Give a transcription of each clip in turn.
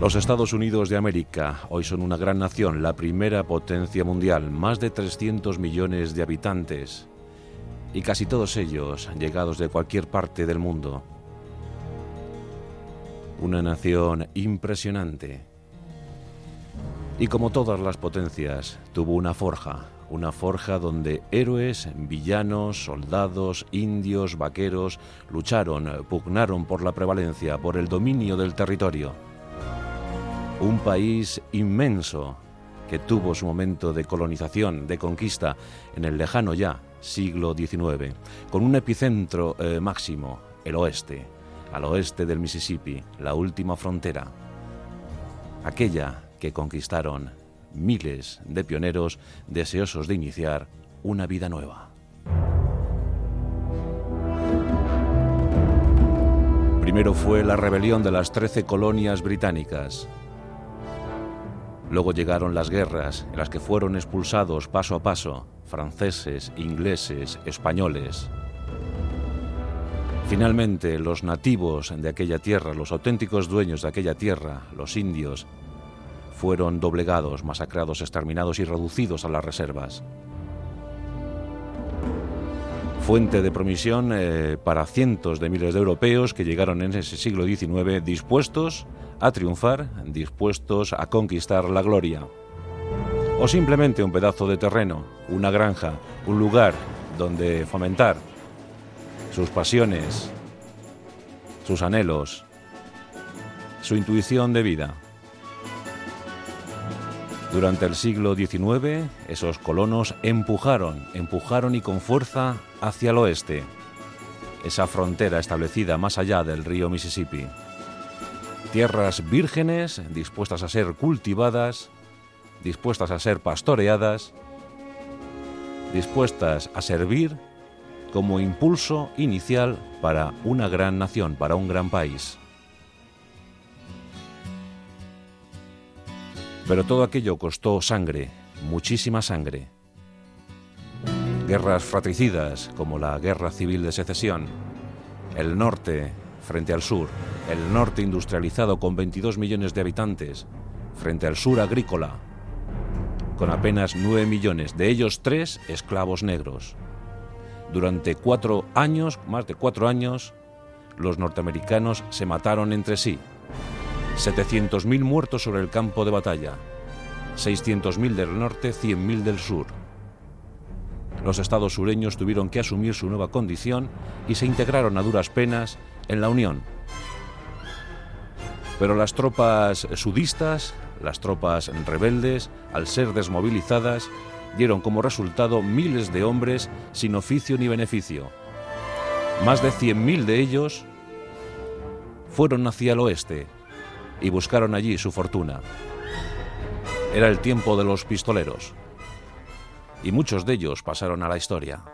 Los Estados Unidos de América hoy son una gran nación, la primera potencia mundial, más de 300 millones de habitantes y casi todos ellos llegados de cualquier parte del mundo. Una nación impresionante. Y como todas las potencias, tuvo una forja, una forja donde héroes, villanos, soldados, indios, vaqueros lucharon, pugnaron por la prevalencia, por el dominio del territorio un país inmenso que tuvo su momento de colonización, de conquista en el lejano ya siglo XIX, con un epicentro eh, máximo, el oeste, al oeste del Mississippi, la última frontera, aquella que conquistaron miles de pioneros deseosos de iniciar una vida nueva. Primero fue la rebelión de las trece colonias británicas, Luego llegaron las guerras, en las que fueron expulsados paso a paso franceses, ingleses, españoles. Finalmente, los nativos de aquella tierra, los auténticos dueños de aquella tierra, los indios, fueron doblegados, masacrados, exterminados y reducidos a las reservas. Fuente de promisión eh, para cientos de miles de europeos que llegaron en ese siglo XIX dispuestos a triunfar, dispuestos a conquistar la gloria. O simplemente un pedazo de terreno, una granja, un lugar donde fomentar sus pasiones, sus anhelos, su intuición de vida. Durante el siglo XIX, esos colonos empujaron, empujaron y con fuerza hacia el oeste, esa frontera establecida más allá del río Mississippi. Tierras vírgenes, dispuestas a ser cultivadas, dispuestas a ser pastoreadas, dispuestas a servir como impulso inicial para una gran nación, para un gran país. Pero todo aquello costó sangre, muchísima sangre. Guerras fratricidas como la Guerra Civil de Secesión, el norte frente al sur, el norte industrializado con 22 millones de habitantes, frente al sur agrícola, con apenas 9 millones, de ellos 3 esclavos negros. Durante cuatro años, más de cuatro años, los norteamericanos se mataron entre sí. 700.000 muertos sobre el campo de batalla, 600.000 del norte, 100.000 del sur. Los estados sureños tuvieron que asumir su nueva condición y se integraron a duras penas en la Unión. Pero las tropas sudistas, las tropas rebeldes, al ser desmovilizadas, dieron como resultado miles de hombres sin oficio ni beneficio. Más de 100.000 de ellos fueron hacia el oeste y buscaron allí su fortuna. Era el tiempo de los pistoleros y muchos de ellos pasaron a la historia.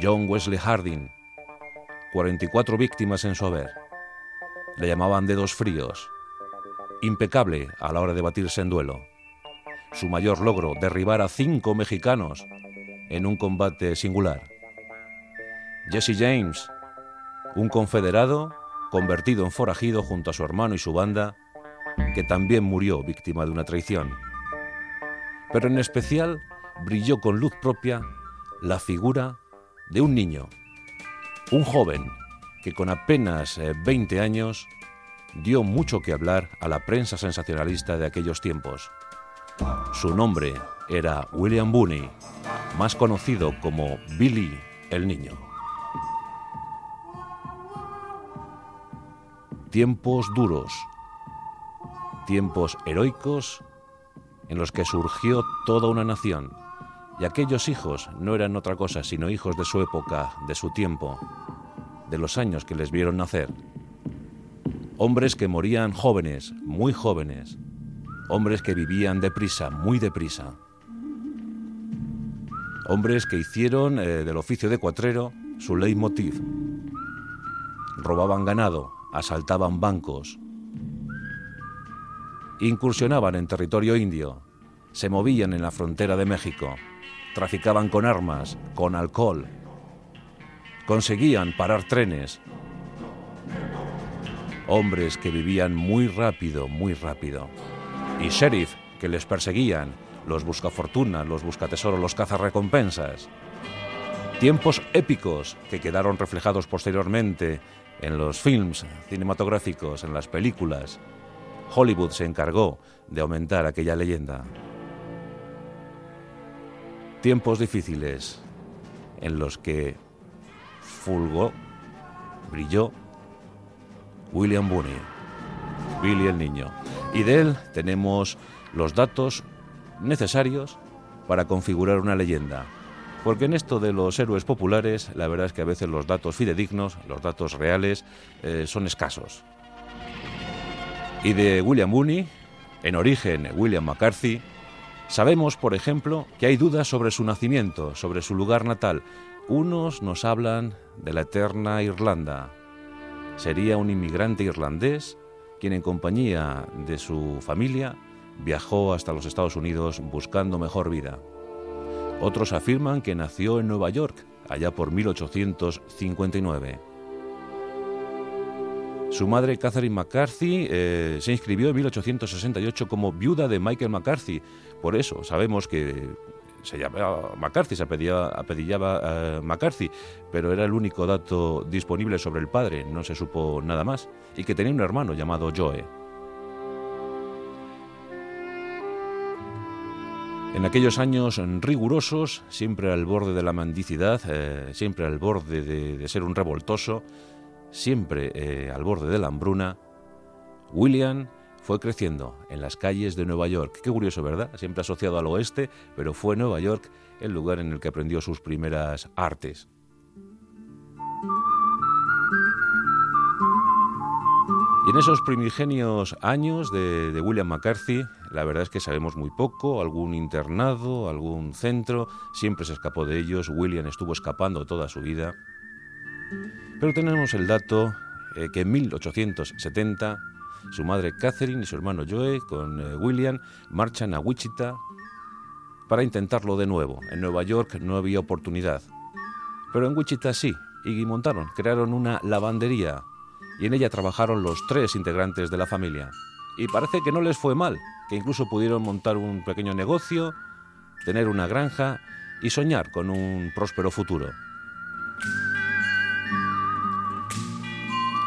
John Wesley Harding, 44 víctimas en su haber. Le llamaban dedos fríos. Impecable a la hora de batirse en duelo. Su mayor logro, derribar a cinco mexicanos en un combate singular. Jesse James, un confederado convertido en forajido junto a su hermano y su banda, que también murió víctima de una traición. Pero en especial brilló con luz propia la figura de un niño un joven que con apenas 20 eh, años dio mucho que hablar a la prensa sensacionalista de aquellos tiempos. Su nombre era William Booney, más conocido como Billy el Niño. Tiempos duros, tiempos heroicos en los que surgió toda una nación y aquellos hijos no eran otra cosa sino hijos de su época, de su tiempo, de los años que les vieron nacer. Hombres que morían jóvenes, muy jóvenes. Hombres que vivían deprisa, muy deprisa. Hombres que hicieron eh, del oficio de cuatrero su leitmotiv. Robaban ganado, asaltaban bancos, incursionaban en territorio indio, se movían en la frontera de México traficaban con armas, con alcohol, conseguían parar trenes hombres que vivían muy rápido, muy rápido, y sheriff que les perseguían, los buscafortunas, los buscatesoros, los cazarrecompensas. Tiempos épicos que quedaron reflejados posteriormente en los films cinematográficos, en las películas. Hollywood se encargó de aumentar aquella leyenda. Tiempos difíciles en los que fulgó, brilló William Booney, Billy el Niño. Y de él tenemos los datos necesarios para configurar una leyenda. Porque en esto de los héroes populares, la verdad es que a veces los datos fidedignos, los datos reales, eh, son escasos. Y de William Booney, en origen William McCarthy, sabemos, por ejemplo, que hay dudas sobre su nacimiento, sobre su lugar natal. Unos nos hablan de la eterna Irlanda. Sería un inmigrante irlandés quien en compañía de su familia viajó hasta los Estados Unidos buscando mejor vida. Otros afirman que nació en Nueva York, allá por 1859. Su madre, Catherine McCarthy, eh, se inscribió en 1868 como viuda de Michael McCarthy. Por eso sabemos que se llamaba McCarthy, se apellidaba eh, McCarthy, pero era el único dato disponible sobre el padre, no se supo nada más, y que tenía un hermano llamado Joe. En aquellos años rigurosos, siempre al borde de la mendicidad, eh, siempre al borde de, ser un revoltoso, siempre eh, al borde de la hambruna, William fue creciendo en las calles de Nueva York. Qué curioso, ¿verdad? Siempre asociado al oeste, pero fue Nueva York el lugar en el que aprendió sus primeras artes. Y en esos primigenios años de, William McCarthy, la verdad es que sabemos muy poco, algún internado, algún centro, siempre se escapó de ellos, William estuvo escapando toda su vida. Pero tenemos el dato eh, que en 1870 su madre Catherine y su hermano Joe, con eh, William, marchan a Wichita para intentarlo de nuevo. En Nueva York no había oportunidad. Pero en Wichita sí, y montaron, crearon una lavandería y en ella trabajaron los tres integrantes de la familia. Y parece que no les fue mal, que incluso pudieron montar un pequeño negocio, tener una granja y soñar con un próspero futuro.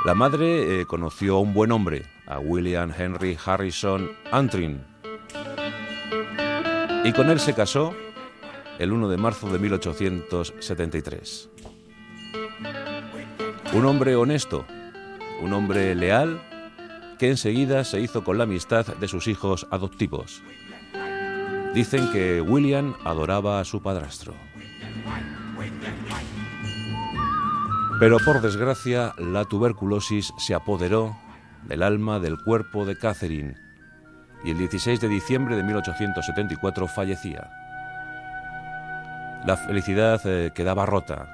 La madre eh, conoció a un buen hombre, a William Henry Harrison Antrim, y con él se casó el 1 de marzo de 1873. Un hombre honesto, un hombre leal, que enseguida se hizo con la amistad de sus hijos adoptivos. Dicen que William adoraba a su padrastro. Pero por desgracia, la tuberculosis se apoderó del alma del cuerpo de Catherine y el 16 de diciembre de 1874 fallecía. La felicidad eh, quedaba rota.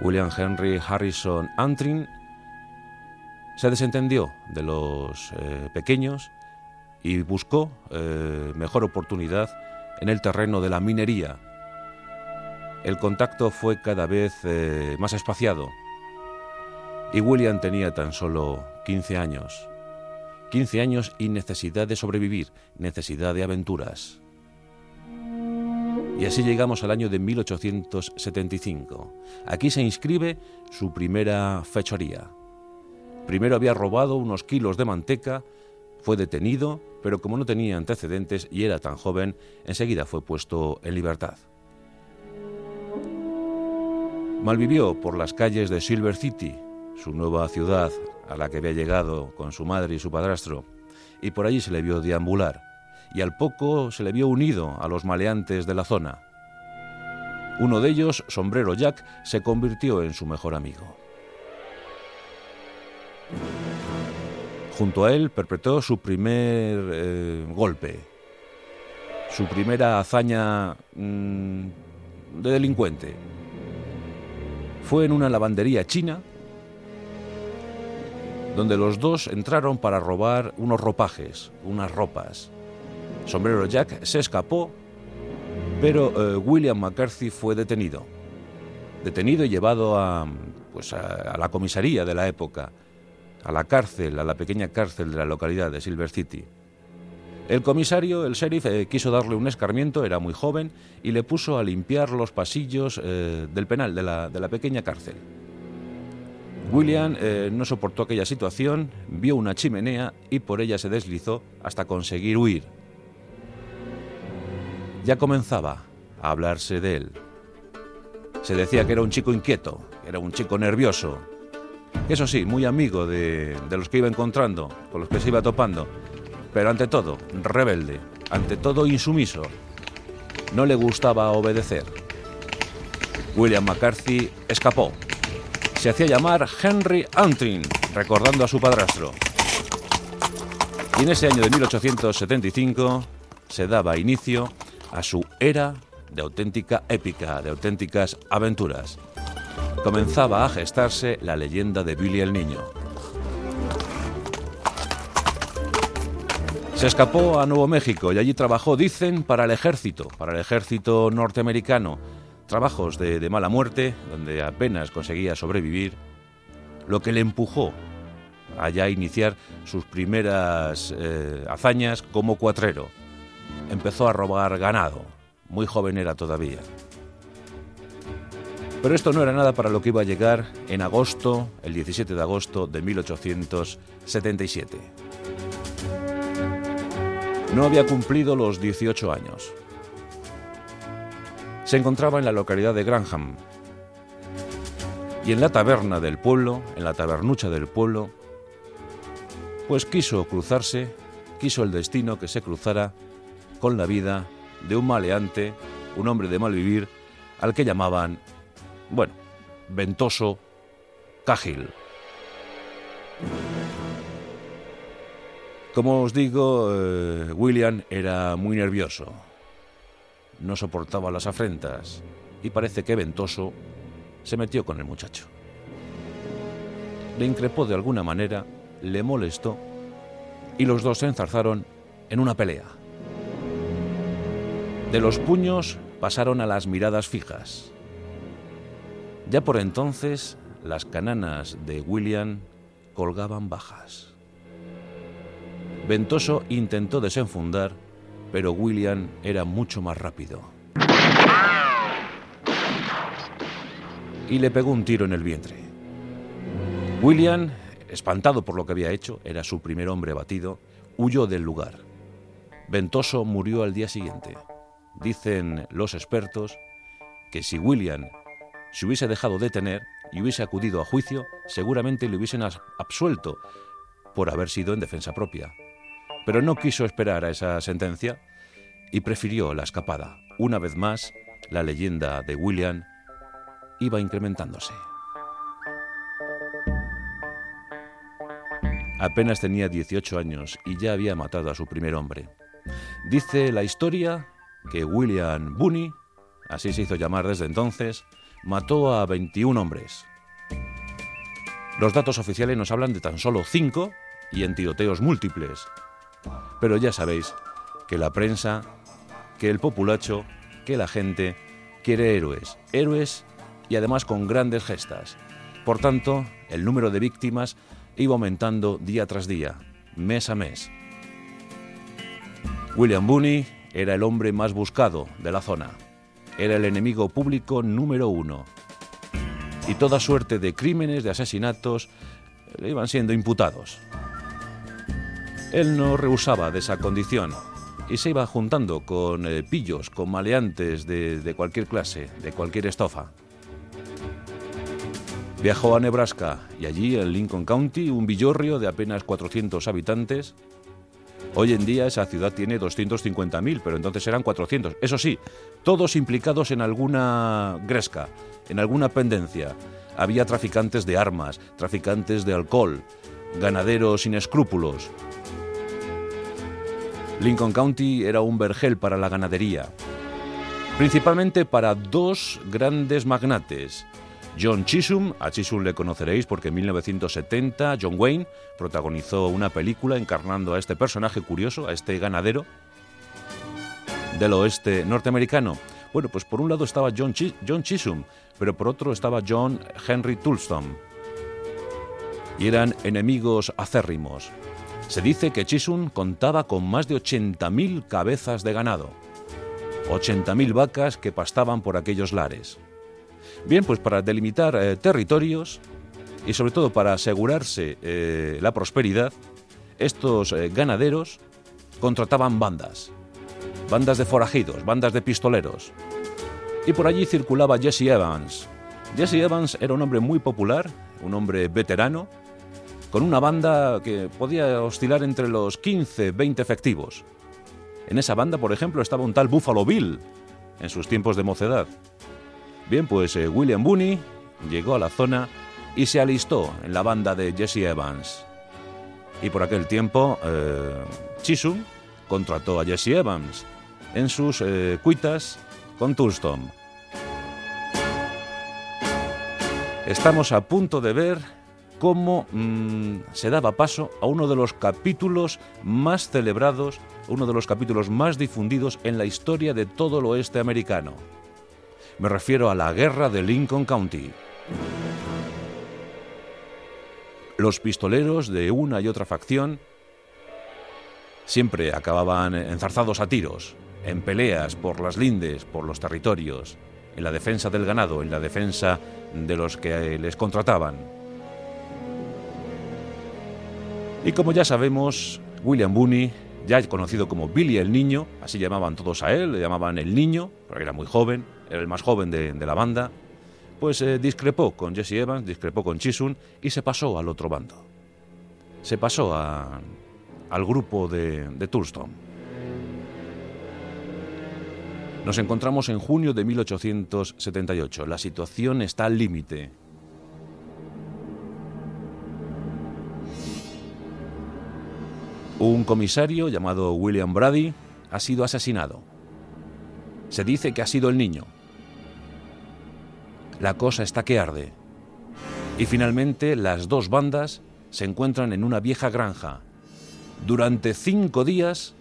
William Henry Harrison Antrim se desentendió de los eh, pequeños y buscó eh, mejor oportunidad en el terreno de la minería el contacto fue cada vez eh, más espaciado y William tenía tan solo 15 años. 15 años y necesidad de sobrevivir, necesidad de aventuras. Y así llegamos al año de 1875. Aquí se inscribe su primera fechoría. Primero había robado unos kilos de manteca, fue detenido, pero como no tenía antecedentes y era tan joven, enseguida fue puesto en libertad. Malvivió por las calles de Silver City, su nueva ciudad a la que había llegado con su madre y su padrastro, y por allí se le vio deambular, y al poco se le vio unido a los maleantes de la zona. Uno de ellos, Sombrero Jack, se convirtió en su mejor amigo. Junto a él perpetró su primer eh, golpe, su primera hazaña mm, de delincuente fue en una lavandería china donde los dos entraron para robar unos ropajes, unas ropas. Sombrero Jack se escapó, pero eh, William McCarthy fue detenido. Detenido y llevado a, pues a, la comisaría de la época. a la cárcel, a la pequeña cárcel de la localidad de Silver City. El comisario, el sheriff, eh, quiso darle un escarmiento, era muy joven, y le puso a limpiar los pasillos eh, del penal, de la, de la, pequeña cárcel. William eh, no soportó aquella situación, vio una chimenea y por ella se deslizó hasta conseguir huir. Ya comenzaba a hablarse de él. Se decía que era un chico inquieto, que era un chico nervioso. Eso sí, muy amigo de, de los que iba encontrando, con los que se iba topando pero ante todo, rebelde, ante todo insumiso. No le gustaba obedecer. William McCarthy escapó. Se hacía llamar Henry Antrim, recordando a su padrastro. Y en ese año de 1875 se daba inicio a su era de auténtica épica, de auténticas aventuras. Comenzaba a gestarse la leyenda de Billy el Niño. Se escapó a Nuevo México y allí trabajó, dicen, para el ejército, para el ejército norteamericano. Trabajos de, mala muerte, donde apenas conseguía sobrevivir, lo que le empujó allá a iniciar sus primeras eh, hazañas como cuatrero. Empezó a robar ganado, muy joven era todavía. Pero esto no era nada para lo que iba a llegar en agosto, el 17 de agosto de 1877. No había cumplido los 18 años. Se encontraba en la localidad de Granham. Y en la taberna del pueblo, en la tabernucha del pueblo, pues quiso cruzarse, quiso el destino que se cruzara con la vida de un maleante, un hombre de mal vivir, al que llamaban, bueno, Ventoso Cahill. Como os digo, eh, William era muy nervioso. No soportaba las afrentas y parece que Ventoso se metió con el muchacho. Le increpó de alguna manera, le molestó y los dos se enzarzaron en una pelea. De los puños pasaron a las miradas fijas. Ya por entonces las cananas de William colgaban bajas. Ventoso intentó desenfundar, pero William era mucho más rápido. Y le pegó un tiro en el vientre. William, espantado por lo que había hecho, era su primer hombre batido, huyó del lugar. Ventoso murió al día siguiente. Dicen los expertos que si William se hubiese dejado detener y hubiese acudido a juicio, seguramente le hubiesen absuelto por haber sido en defensa propia pero no quiso esperar a esa sentencia y prefirió la escapada. Una vez más, la leyenda de William iba incrementándose. Apenas tenía 18 años y ya había matado a su primer hombre. Dice la historia que William Booney, así se hizo llamar desde entonces, mató a 21 hombres. Los datos oficiales nos hablan de tan solo 5 y en tiroteos múltiples, pero ya sabéis que la prensa, que el populacho, que la gente quiere héroes, héroes y además con grandes gestas. Por tanto, el número de víctimas iba aumentando día tras día, mes a mes. William Booney era el hombre más buscado de la zona. Era el enemigo público número uno. Y toda suerte de crímenes, de asesinatos, le iban siendo imputados. Él no rehusaba de esa condición y se iba juntando con eh, pillos, con maleantes de, de cualquier clase, de cualquier estofa. Viajó a Nebraska y allí en Lincoln County, un villorrio de apenas 400 habitantes. Hoy en día esa ciudad tiene 250.000, pero entonces eran 400. Eso sí, todos implicados en alguna gresca, en alguna pendencia. Había traficantes de armas, traficantes de alcohol, ganaderos sin escrúpulos, Lincoln County era un vergel para la ganadería, principalmente para dos grandes magnates. John Chisholm, a Chisholm le conoceréis porque en 1970 John Wayne protagonizó una película encarnando a este personaje curioso, a este ganadero del oeste norteamericano. Bueno, pues por un lado estaba John, Chisholm, pero por otro estaba John Henry Toulston. y eran enemigos acérrimos. Se dice que Chisun contaba con más de 80.000 cabezas de ganado, 80.000 vacas que pastaban por aquellos lares. Bien, pues para delimitar eh, territorios y sobre todo para asegurarse eh, la prosperidad, estos eh, ganaderos contrataban bandas, bandas de forajidos, bandas de pistoleros. Y por allí circulaba Jesse Evans. Jesse Evans era un hombre muy popular, un hombre veterano, con una banda que podía oscilar entre los 15, 20 efectivos. En esa banda, por ejemplo, estaba un tal Buffalo Bill, en sus tiempos de mocedad. Bien, pues eh, William Booney llegó a la zona y se alistó en la banda de Jesse Evans. Y por aquel tiempo, eh, Chisholm contrató a Jesse Evans en sus eh, cuitas con Toulston. Estamos a punto de ver cómo mm, se daba paso a uno de los capítulos más celebrados, uno de los capítulos más difundidos en la historia de todo el oeste americano. Me refiero a la guerra de Lincoln County. Los pistoleros de una y otra facción siempre acababan enzarzados a tiros, en peleas por las lindes, por los territorios, en la defensa del ganado, en la defensa de los que les contrataban. Y como ya sabemos, William Booney, ya conocido como Billy el Niño, así llamaban todos a él, le llamaban el Niño, porque era muy joven, era el más joven de, la banda, pues eh, discrepó con Jesse Evans, discrepó con Chisun y se pasó al otro bando. Se pasó al grupo de, de. Nos encontramos en junio de 1878. La situación está al límite. Un comisario llamado William Brady ha sido asesinado. Se dice que ha sido el niño. La cosa está que arde. Y finalmente las dos bandas se encuentran en una vieja granja. Durante cinco días,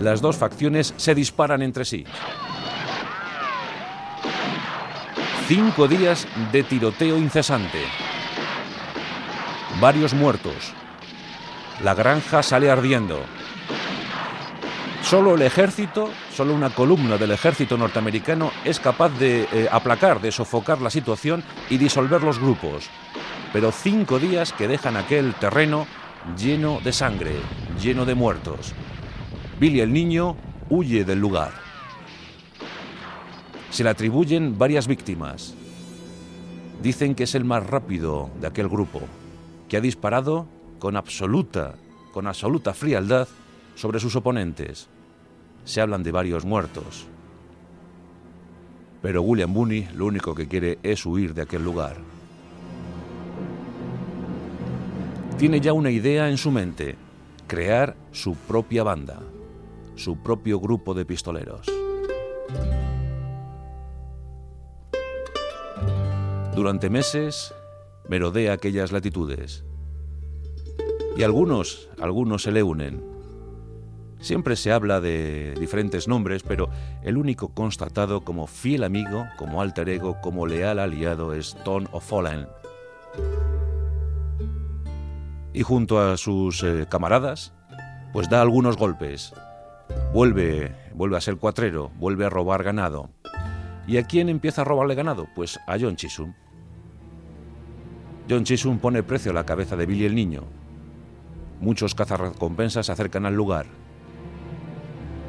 las dos facciones se disparan entre sí. Cinco días de tiroteo incesante. Varios muertos. La granja sale ardiendo. Solo el ejército, solo una columna del ejército norteamericano es capaz de eh, aplacar, de sofocar la situación y disolver los grupos. Pero cinco días que dejan aquel terreno lleno de sangre, lleno de muertos. Billy el niño huye del lugar. Se le atribuyen varias víctimas. Dicen que es el más rápido de aquel grupo, que ha disparado con absoluta, con absoluta frialdad sobre sus oponentes se hablan de varios muertos. Pero William Booney lo único que quiere es huir de aquel lugar. Tiene ya una idea en su mente, crear su propia banda, su propio grupo de pistoleros. Durante meses merodea aquellas latitudes. Y algunos, algunos se le unen, Siempre se habla de diferentes nombres, pero el único constatado como fiel amigo, como alter ego, como leal aliado es Tom O'Fallen. Y junto a sus eh, camaradas, pues da algunos golpes. Vuelve, vuelve a ser cuatrero, vuelve a robar ganado. ¿Y a quién empieza a robarle ganado? Pues a John Chisholm. John Chisholm pone precio a la cabeza de Billy el niño. Muchos cazarrecompensas se acercan al lugar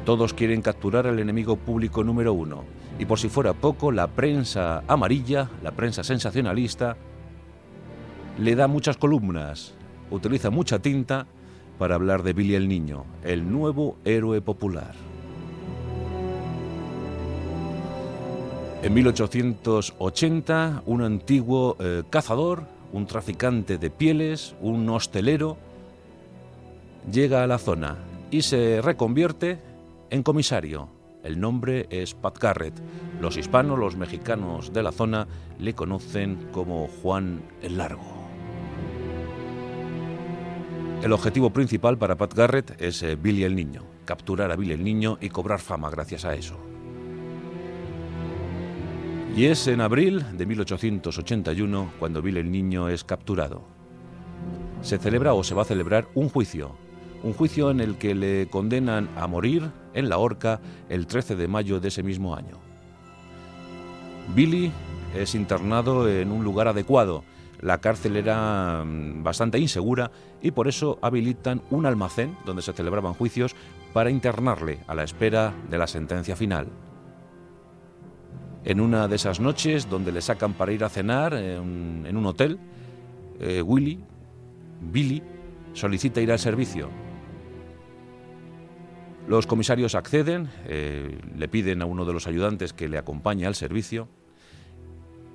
todos quieren capturar al enemigo público número uno. Y por si fuera poco, la prensa amarilla, la prensa sensacionalista, le da muchas columnas, utiliza mucha tinta para hablar de Billy el Niño, el nuevo héroe popular. En 1880, un antiguo eh, cazador, un traficante de pieles, un hostelero, llega a la zona y se reconvierte en comisario. El nombre es Pat Garrett. Los hispanos, los mexicanos de la zona le conocen como Juan el Largo. El objetivo principal para Pat Garrett es eh, Billy el Niño, capturar a Billy el Niño y cobrar fama gracias a eso. Y es en abril de 1881 cuando Billy el Niño es capturado. se celebra o se va a celebrar un juicio. Un juicio en el que le condenan a morir en la horca el 13 de mayo de ese mismo año. Billy es internado en un lugar adecuado. La cárcel era mm, bastante insegura y por eso habilitan un almacén donde se celebraban juicios para internarle a la espera de la sentencia final. En una de esas noches donde le sacan para ir a cenar en, un hotel, eh, Willy, Billy, solicita ir al servicio. Los comisarios acceden, eh, le piden a uno de los ayudantes que le acompañe al servicio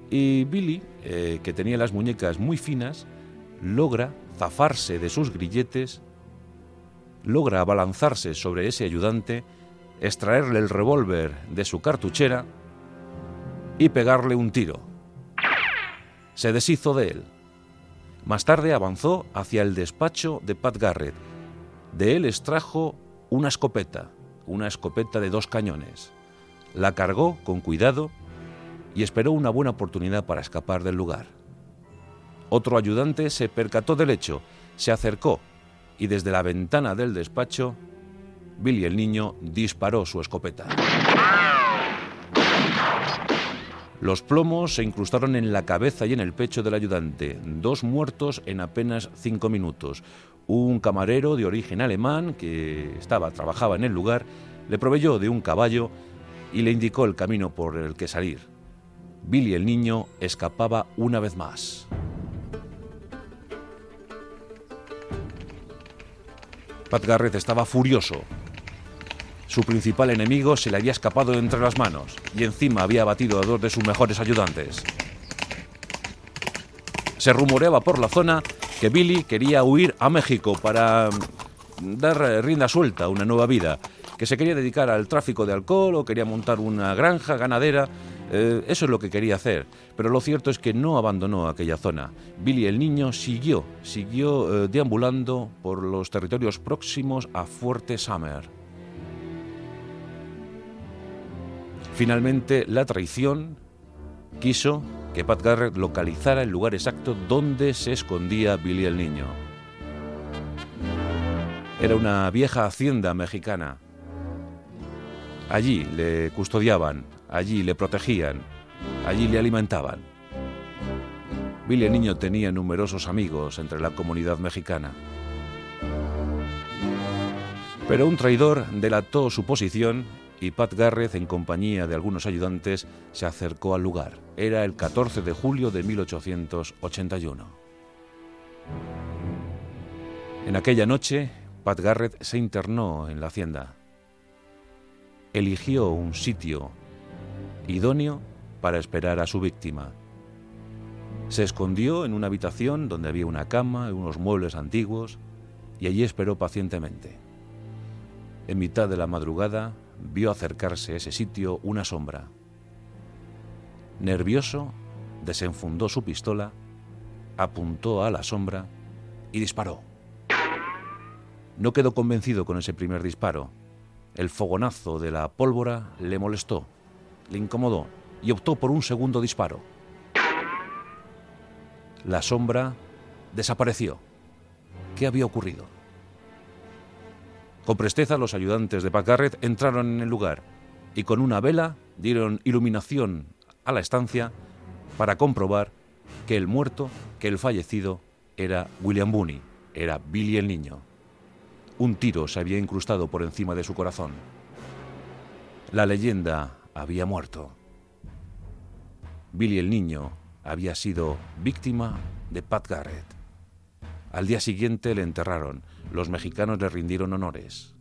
y Billy, eh, que tenía las muñecas muy finas, logra zafarse de sus grilletes, logra abalanzarse sobre ese ayudante, extraerle el revólver de su cartuchera y pegarle un tiro. Se deshizo de él. Más tarde avanzó hacia el despacho de Pat Garrett. De él extrajo una escopeta, una escopeta de dos cañones. La cargó con cuidado y esperó una buena oportunidad para escapar del lugar. Otro ayudante se percató del hecho, se acercó y desde la ventana del despacho, Billy el niño disparó su escopeta. Los plomos se incrustaron en la cabeza y en el pecho del ayudante, dos muertos en apenas cinco minutos. Un camarero de origen alemán que estaba, trabajaba en el lugar, le proveyó de un caballo y le indicó el camino por el que salir. Billy el niño escapaba una vez más. Pat Garrett estaba furioso. Su principal enemigo se le había escapado entre las manos y encima había abatido a dos de sus mejores ayudantes. Se rumoreaba por la zona que Billy quería huir a México para dar rienda suelta a una nueva vida, que se quería dedicar al tráfico de alcohol o quería montar una granja ganadera. Eh, eso es lo que quería hacer, pero lo cierto es que no abandonó aquella zona. Billy el niño siguió, siguió eh, deambulando por los territorios próximos a Fuerte Summer. Finalmente, la traición quiso que Pat Garrett localizara el lugar exacto donde se escondía Billy el niño. Era una vieja hacienda mexicana. Allí le custodiaban, allí le protegían, allí le alimentaban. Billy el niño tenía numerosos amigos entre la comunidad mexicana. Pero un traidor delató su posición y Pat Garrett, en compañía de algunos ayudantes, se acercó al lugar. Era el 14 de julio de 1881. En aquella noche, Pat Garrett se internó en la hacienda. Eligió un sitio idóneo para esperar a su víctima. Se escondió en una habitación donde había una cama y unos muebles antiguos y allí esperó pacientemente. En mitad de la madrugada, vio acercarse a ese sitio una sombra. Nervioso, desenfundó su pistola, apuntó a la sombra y disparó. No quedó convencido con ese primer disparo. El fogonazo de la pólvora le molestó, le incomodó y optó por un segundo disparo. La sombra desapareció. ¿Qué había ocurrido? Con presteza los ayudantes de Pacarret entraron en el lugar y con una vela dieron iluminación a la estancia para comprobar que el muerto, que el fallecido, era William Booney, era Billy el niño. Un tiro se había incrustado por encima de su corazón. La leyenda había muerto. Billy el niño había sido víctima de Pat Garrett. Al día siguiente le enterraron los mexicanos le rindieron honores.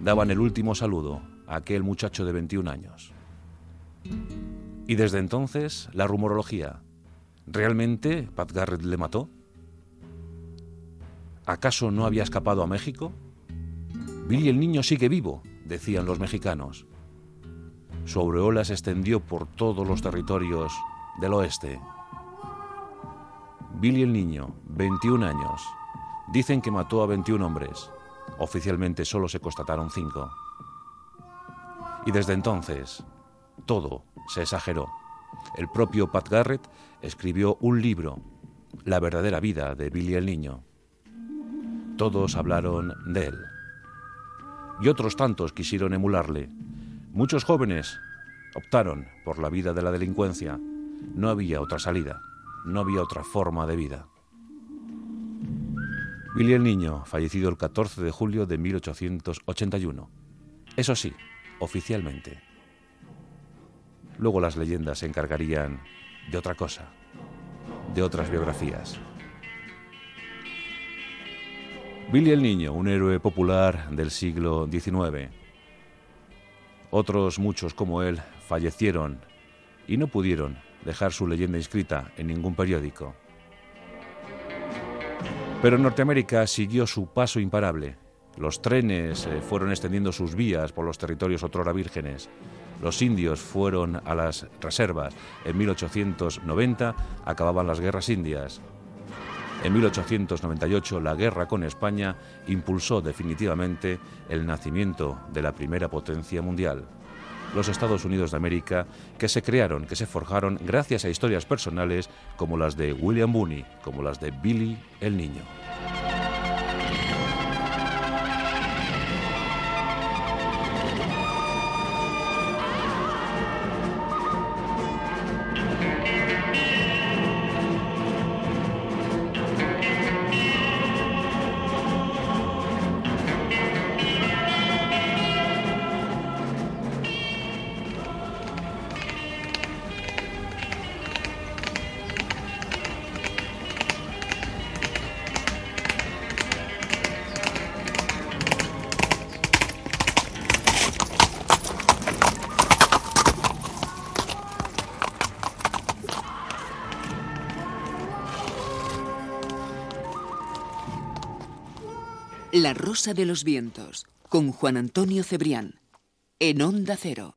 Daban el último saludo a aquel muchacho de 21 años. Y desde entonces, la rumorología. ¿Realmente Pat Garrett le mató? ¿Acaso no había escapado a México? Billy el niño sigue vivo, decían los mexicanos. Su aureola se extendió por todos los territorios del oeste. Billy el niño, 21 años, Dicen que mató a 21 hombres. Oficialmente solo se constataron 5. Y desde entonces, todo se exageró. El propio Pat Garrett escribió un libro la verdadera vida de Billy el Niño. Todos hablaron de él. Y otros tantos quisieron emularle. Muchos jóvenes optaron por la vida de la delincuencia. No había otra salida, no había otra forma de vida. Billy el Niño, fallecido el 14 de julio de 1881. Eso sí, oficialmente. Luego las leyendas se encargarían de otra cosa, de otras biografías. Billy el Niño, un héroe popular del siglo XIX. Otros muchos como él fallecieron y no pudieron dejar su leyenda inscrita en ningún periódico. Pero Norteamérica siguió su paso imparable. Los trenes eh, fueron extendiendo sus vías por los territorios otrora vírgenes. Los indios fueron a las reservas. En 1890 acababan las guerras indias. En 1898 la guerra con España impulsó definitivamente el nacimiento de la primera potencia mundial los Estados Unidos de América, que se crearon, que se forjaron gracias a historias personales como las de William Booney, como las de Billy el Niño. Rosa de los Vientos, con Juan Antonio Cebrián, en Onda Cero.